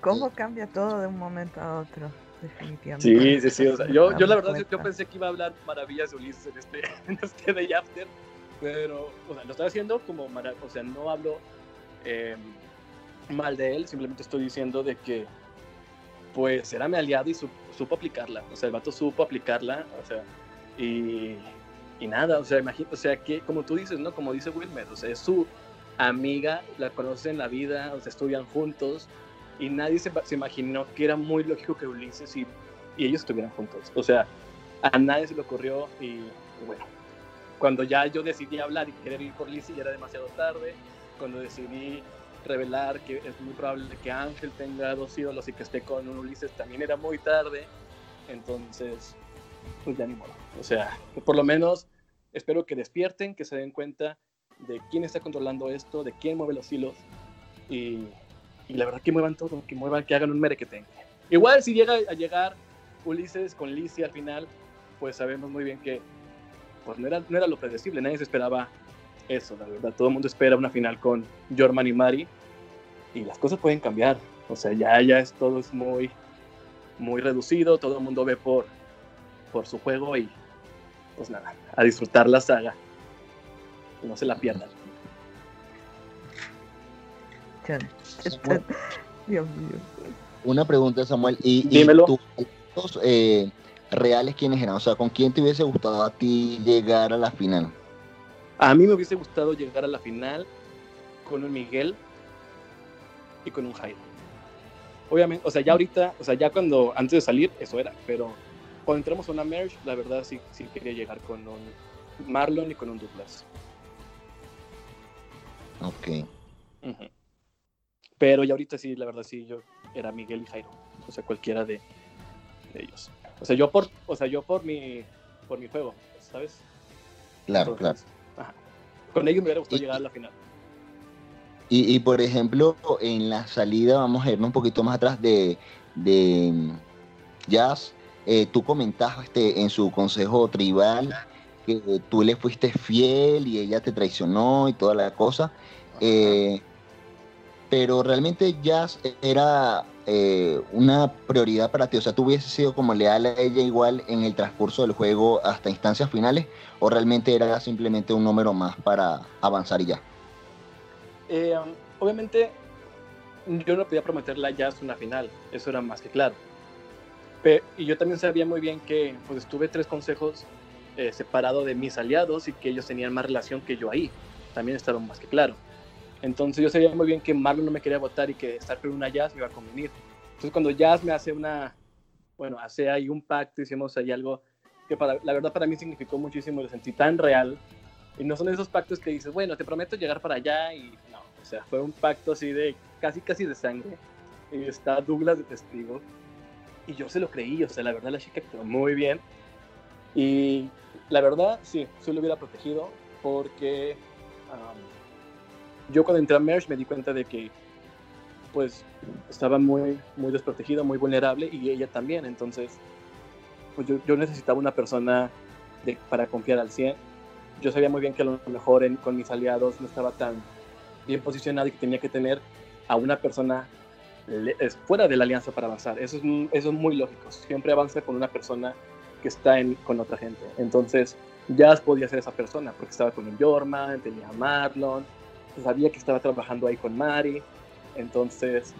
¿Cómo cambia todo de un momento a otro? Definitivamente.
Sí, sí, sí. O sea, yo, yo la verdad yo pensé que iba a hablar maravillas de Ulises en este, en este Day After, pero, o sea, lo estoy haciendo como, o sea, no hablo eh, mal de él, simplemente estoy diciendo de que, pues, era mi aliado y supo aplicarla. O sea, el vato supo aplicarla, o sea, y, y nada, o sea, imagino, o sea, que, como tú dices, ¿no? Como dice Wilmer, o sea, es su amiga, la conoce en la vida, o sea, estudian juntos, y nadie se, imaginó que era muy lógico que Ulises y, ellos estuvieran juntos. O sea, a nadie se le ocurrió y, y, bueno, cuando ya yo decidí hablar y querer ir por Lizzie ya era demasiado tarde, cuando decidí revelar que es muy probable que Ángel tenga dos ídolos y que esté con un Ulises también era muy tarde, entonces, pues ya ni modo. O sea, por lo menos espero que despierten, que se den cuenta de quién está controlando esto, de quién mueve los hilos y y la verdad que muevan todo, que muevan, que hagan un merequetengue. Igual si llega a llegar Ulises con Lizzie al final, pues sabemos muy bien que pues no era, no era lo predecible, nadie se esperaba eso, la verdad. Todo el mundo espera una final con Jorman y Mari y las cosas pueden cambiar. O sea, ya, ya es, todo es muy, muy reducido, todo el mundo ve por, por su juego y pues nada, a disfrutar la saga. No se la pierdan.
Dios mío.
Una pregunta, Samuel. ¿Y,
Dímelo.
y tus eh, reales quiénes eran? O sea, ¿con quién te hubiese gustado a ti llegar a la final?
A mí me hubiese gustado llegar a la final con un Miguel y con un Jairo. Obviamente, o sea, ya ahorita, o sea, ya cuando, antes de salir, eso era, pero cuando entramos a una merge, la verdad sí, sí quería llegar con un Marlon y con un Douglas.
Ok.
Uh -huh. Pero ya ahorita sí, la verdad sí, yo era Miguel y Jairo. O sea, cualquiera de, de ellos. O sea, yo por, o sea, yo por mi, por mi juego, ¿sabes?
Claro, Entonces,
claro. Ajá. Con ellos me hubiera gustado y, llegar a la final.
Y, y, por ejemplo, en la salida, vamos a irnos un poquito más atrás de, de Jazz. Eh, tú comentaste en su consejo tribal que tú le fuiste fiel y ella te traicionó y toda la cosa. Eh, pero realmente Jazz era eh, una prioridad para ti. O sea, ¿tú hubieses sido como leal a ella igual en el transcurso del juego hasta instancias finales? ¿O realmente era simplemente un número más para avanzar y ya?
Eh, obviamente, yo no podía prometerle a Jazz una final. Eso era más que claro. Pero, y yo también sabía muy bien que pues, estuve tres consejos eh, separado de mis aliados y que ellos tenían más relación que yo ahí. También estaba más que claro. Entonces yo sabía muy bien que Marlon no me quería votar y que estar con una Jazz me iba a convenir. Entonces cuando Jazz me hace una, bueno, hace ahí un pacto, hicimos ahí algo que para, la verdad para mí significó muchísimo, lo sentí tan real. Y no son esos pactos que dices, bueno, te prometo llegar para allá y no, o sea, fue un pacto así de casi casi de sangre. Y está Douglas de testigo. Y yo se lo creí, o sea, la verdad la chica actuó muy bien. Y la verdad, sí, sí lo hubiera protegido porque... Um, yo cuando entré a Merge me di cuenta de que pues estaba muy, muy desprotegido, muy vulnerable y ella también. Entonces, pues yo, yo necesitaba una persona de, para confiar al 100. Yo sabía muy bien que a lo mejor con mis aliados no estaba tan bien posicionado y que tenía que tener a una persona fuera de la alianza para avanzar. Eso es, eso es muy lógico. Siempre avanza con una persona que está en, con otra gente. Entonces, Jazz podía ser esa persona porque estaba con un Jorman, tenía a Marlon, sabía que estaba trabajando ahí con Mari. Entonces,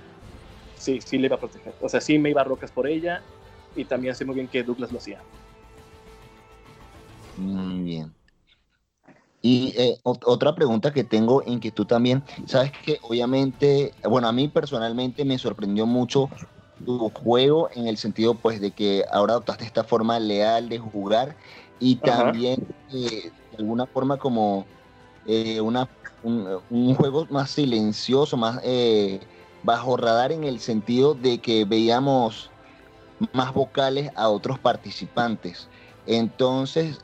sí, sí le iba a proteger. O sea, sí me iba a rocas por ella y también sé muy bien que Douglas lo hacía.
Muy bien. Y eh, otra pregunta que tengo en que tú también, sabes que obviamente, bueno, a mí personalmente me sorprendió mucho tu juego en el sentido pues de que ahora adoptaste esta forma leal de jugar y también eh, de alguna forma como eh, una, un, juego más silencioso, más bajo radar en el sentido de que veíamos más vocales a otros participantes. Entonces,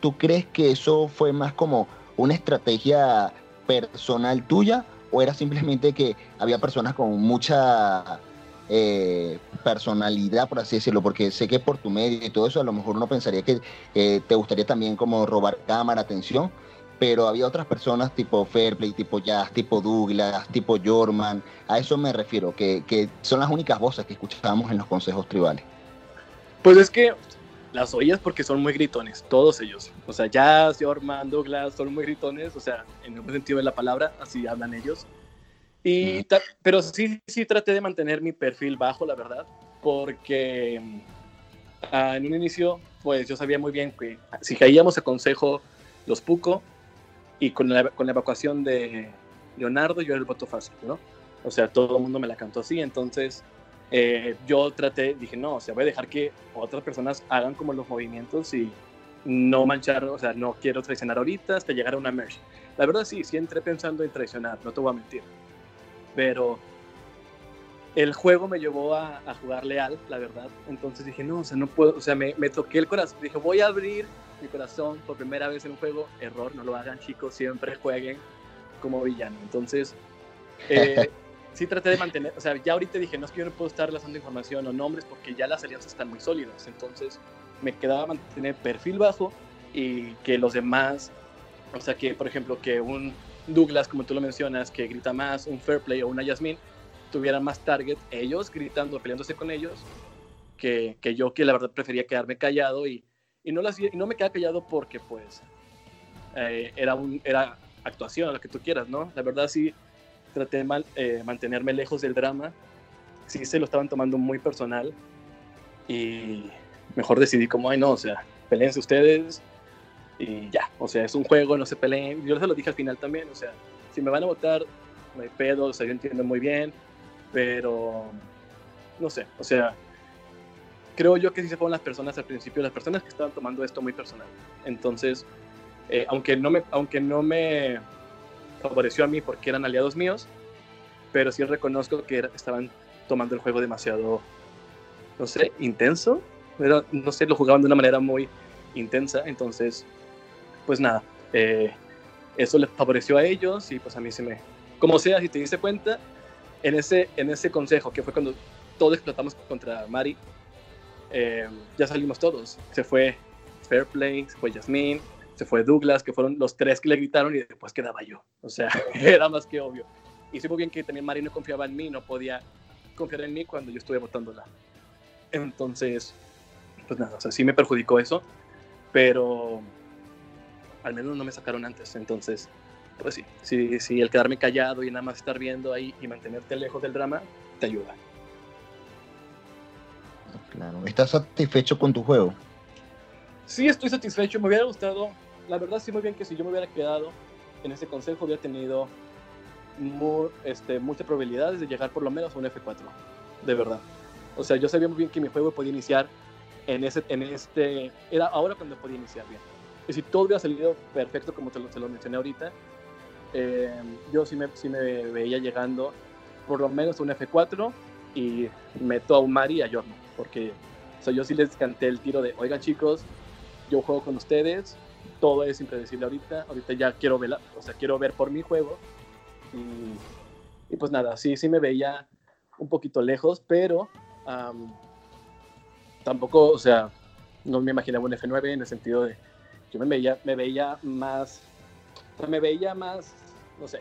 ¿tú crees que eso fue más como una estrategia personal tuya o era simplemente que había personas con mucha eh, personalidad, por así decirlo? Porque sé que por tu medio y todo eso a lo mejor uno pensaría que te gustaría también como robar cámara, atención, pero había otras personas tipo Fairplay, tipo Jazz, tipo Douglas, tipo Jorman, a eso me refiero, que, que son las únicas voces que escuchábamos en los consejos tribales.
Pues es que las oías porque son muy gritones, todos ellos. O sea, Jazz, Jorman, Douglas, son muy gritones, o sea, en el sentido de la palabra, así hablan ellos. Y pero sí, sí traté de mantener mi perfil bajo, la verdad, porque ah, en un inicio, pues yo sabía muy bien que si caíamos a consejo los Puco y con la, con la evacuación de Leonardo, yo era el voto fácil, ¿no? O sea, todo el mundo me la cantó así, entonces eh, yo traté, dije, no, o sea, voy a dejar que otras personas hagan como los movimientos y no manchar, o sea, no quiero traicionar ahorita hasta llegar a una merge. La verdad sí, sí entré pensando en traicionar, no te voy a mentir. Pero el juego me llevó a, jugar leal, la verdad. Entonces dije, no, o sea, no puedo, o sea, me, me toqué el corazón. Dije, voy a abrir mi corazón por primera vez en un juego. Error, no lo hagan, chicos, siempre jueguen como villano. Entonces, eh, sí traté de mantener, o sea, ya ahorita dije, no es que yo no puedo estar lanzando información o nombres porque ya las alianzas están muy sólidas, entonces me quedaba mantener perfil bajo y que los demás, o sea, que por ejemplo, que un Douglas, como tú lo mencionas, que grita más, un Fairplay o una Yasmin, tuvieran más target, ellos gritando, peleándose con ellos, que, que yo que la verdad prefería quedarme callado y, y no, las, y no me quedaba callado porque pues eh, era, un, era actuación, lo que tú quieras, ¿no? La verdad sí traté de mal, eh, mantenerme lejos del drama. Sí se lo estaban tomando muy personal y mejor decidí como, ay no, o sea, peleense ustedes y ya, o sea, es un juego, no se peleen. Yo se lo dije al final también, o sea, si me van a votar, hay pedo, o sea, yo entiendo muy bien, pero no sé, o sea, creo yo que sí se fueron las personas al principio, las personas que estaban tomando esto muy personal. Entonces, eh, aunque, no me, aunque no me favoreció a mí porque eran aliados míos, pero sí reconozco que estaban tomando el juego demasiado, no sé, intenso, pero no sé, lo jugaban de una manera muy intensa, entonces, pues nada, eh, eso les favoreció a ellos y pues a mí se me, como sea, si te diste cuenta, en ese, en ese consejo, que fue cuando todos explotamos contra Mari, eh, ya salimos todos, se fue Fairplay, se fue Jasmine, se fue Douglas, que fueron los tres que le gritaron y después quedaba yo. O sea, era más que obvio. Y sé muy bien que también Mari no confiaba en mí, no podía confiar en mí cuando yo estuve votándola. Entonces, pues nada, o sea, sí me perjudicó eso, pero al menos no me sacaron antes. Entonces, pues sí, sí, sí, el quedarme callado y nada más estar viendo ahí y mantenerte lejos del drama, te ayuda.
Claro. ¿Estás satisfecho con tu juego?
Sí, estoy satisfecho. Me hubiera gustado la verdad sí muy bien que si yo me hubiera quedado en ese consejo hubiera tenido este, muchas probabilidades de llegar por lo menos a un F4, de verdad. O sea, yo sabía muy bien que mi juego podía iniciar en, ese, en este, era ahora cuando podía iniciar bien. Y si todo hubiera salido perfecto como te lo, te lo mencioné ahorita, eh, yo sí me, sí me veía llegando por lo menos a un F4 y meto a Umari y a Yorno, porque o sea, yo sí les canté el tiro de, oigan chicos, yo juego con ustedes, todo es impredecible ahorita. Ahorita ya quiero ver, o sea, quiero ver por mi juego. Y pues nada, sí, sí me veía un poquito lejos, pero tampoco, o sea, no me imaginaba un F9 en el sentido de, yo me veía, me veía más, me veía más, no sé,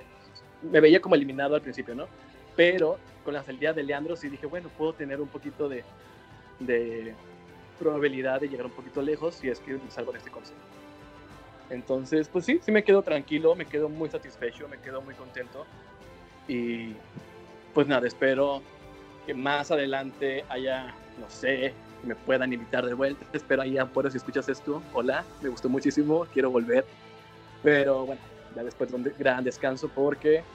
me veía como eliminado al principio, ¿no? Pero con la salida de Leandro sí dije, bueno, puedo tener un poquito de, de probabilidad de llegar un poquito lejos si es que salgo de este concepto. Entonces, pues sí, sí me quedo tranquilo, me quedo muy satisfecho, me quedo muy contento. Y pues nada, espero que más adelante haya, no sé, me puedan invitar de vuelta. Espero ahí por si escuchas esto. Hola, me gustó muchísimo, quiero volver. Pero bueno, ya después de un gran descanso porque,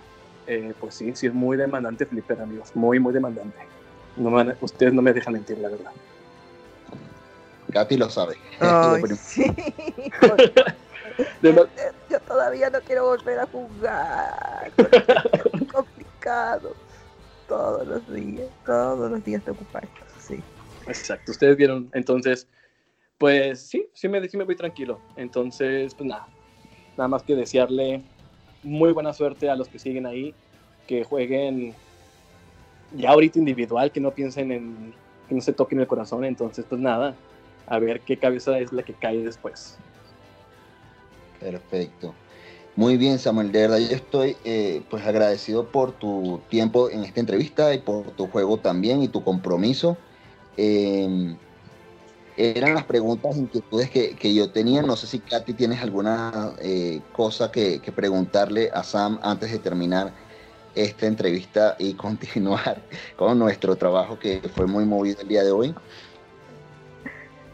eh, pues sí, sí es muy demandante Flipper, amigos. Muy, muy demandante. No ustedes no me dejan mentir, la verdad.
Katy lo sabe.
sí. yo, todavía no quiero volver a jugar. Es complicado. Todos los días, todos los días te ocupas. Sí.
Exacto. Ustedes vieron, entonces, pues sí, sí me, sí me voy tranquilo. Entonces, pues nada, nada más que desearle muy buena suerte a los que siguen ahí, que jueguen ya ahorita individual, que no piensen en, que no se toquen el corazón. Entonces, pues nada, a ver qué cabeza es la que cae después.
Perfecto. Muy bien, Samuel. De verdad, yo estoy eh, pues agradecido por tu tiempo en esta entrevista y por tu juego también y tu compromiso. Em, eran las preguntas, inquietudes que, que, yo tenía. No sé si Katy tienes alguna eh, cosa que, que, preguntarle a Sam antes de terminar esta entrevista y continuar con nuestro trabajo que fue muy movido el día de hoy.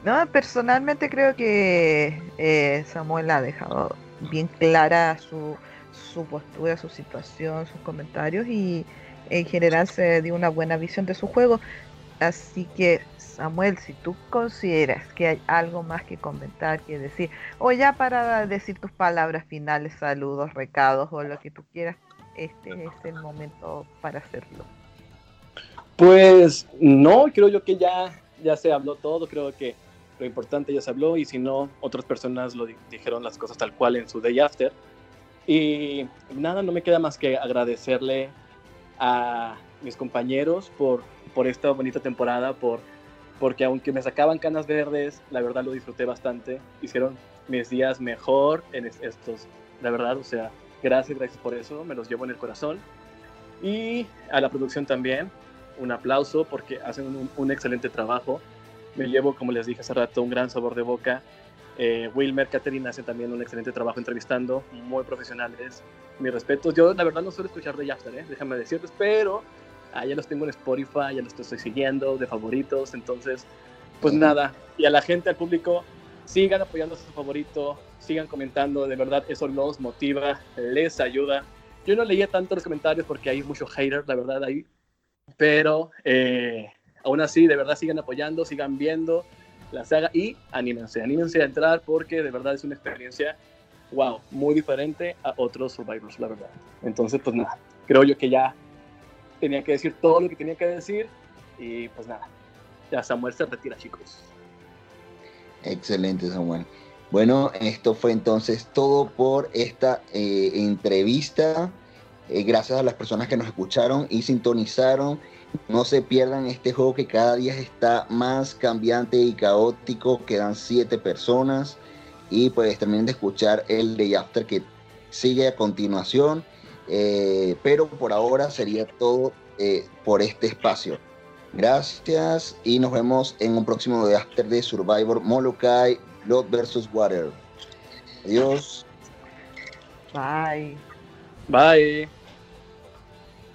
No, personalmente creo que eh, Samuel ha dejado bien clara su, su postura, su situación, sus comentarios y en general se dio una buena visión de su juego. Así que Samuel, si tú consideras que hay algo más que comentar, que decir, o ya para decir tus palabras finales, saludos, recados o lo que tú quieras, este es el momento para hacerlo.
Pues no, creo yo que ya, ya se habló todo, creo que lo importante ya se habló y si no, otras personas lo dijeron las cosas tal cual en su day after. Y nada, no me queda más que agradecerle a mis compañeros por, por esta bonita temporada, por, porque aunque me sacaban canas verdes, la verdad lo disfruté bastante. Hicieron mis días mejor en estos, la verdad, o sea, gracias, gracias por eso, me los llevo en el corazón. Y a la producción también, un aplauso porque hacen un, un excelente trabajo me llevo, como les dije hace rato, un gran sabor de boca. Eh, Wilmer, Catherine hacen también un excelente trabajo entrevistando, muy profesionales. Mis respetos. Yo, la verdad, no suelo escuchar de After, ¿eh? déjame decirles, pero ah, ya los tengo en Spotify, ya los estoy siguiendo de favoritos. Entonces, pues nada. Y a la gente, al público, sigan apoyando a su favorito, sigan comentando. De verdad, eso los motiva, les ayuda. Yo no leía tanto los comentarios porque hay mucho hater, la verdad, ahí. Pero eh, aún así, de verdad sigan apoyando, sigan viendo la saga y anímense, anímense a entrar porque de verdad es una experiencia, wow, muy diferente a otros Survivors, la verdad. Entonces, pues nada, creo yo que ya tenía que decir todo lo que tenía que decir y pues nada, ya Samuel se retira, chicos.
Excelente, Samuel. Bueno, esto fue entonces todo por esta eh, entrevista. Eh, gracias a las personas que nos escucharon y sintonizaron. No se pierdan este juego que cada día está más cambiante y caótico. Quedan siete personas. Y pues terminen de escuchar el Day After que sigue a continuación. Eh, pero por ahora sería todo eh, por este espacio. Gracias y nos vemos en un próximo Day After de Survivor Molokai Blood vs. Water. Adiós.
Bye.
Bye.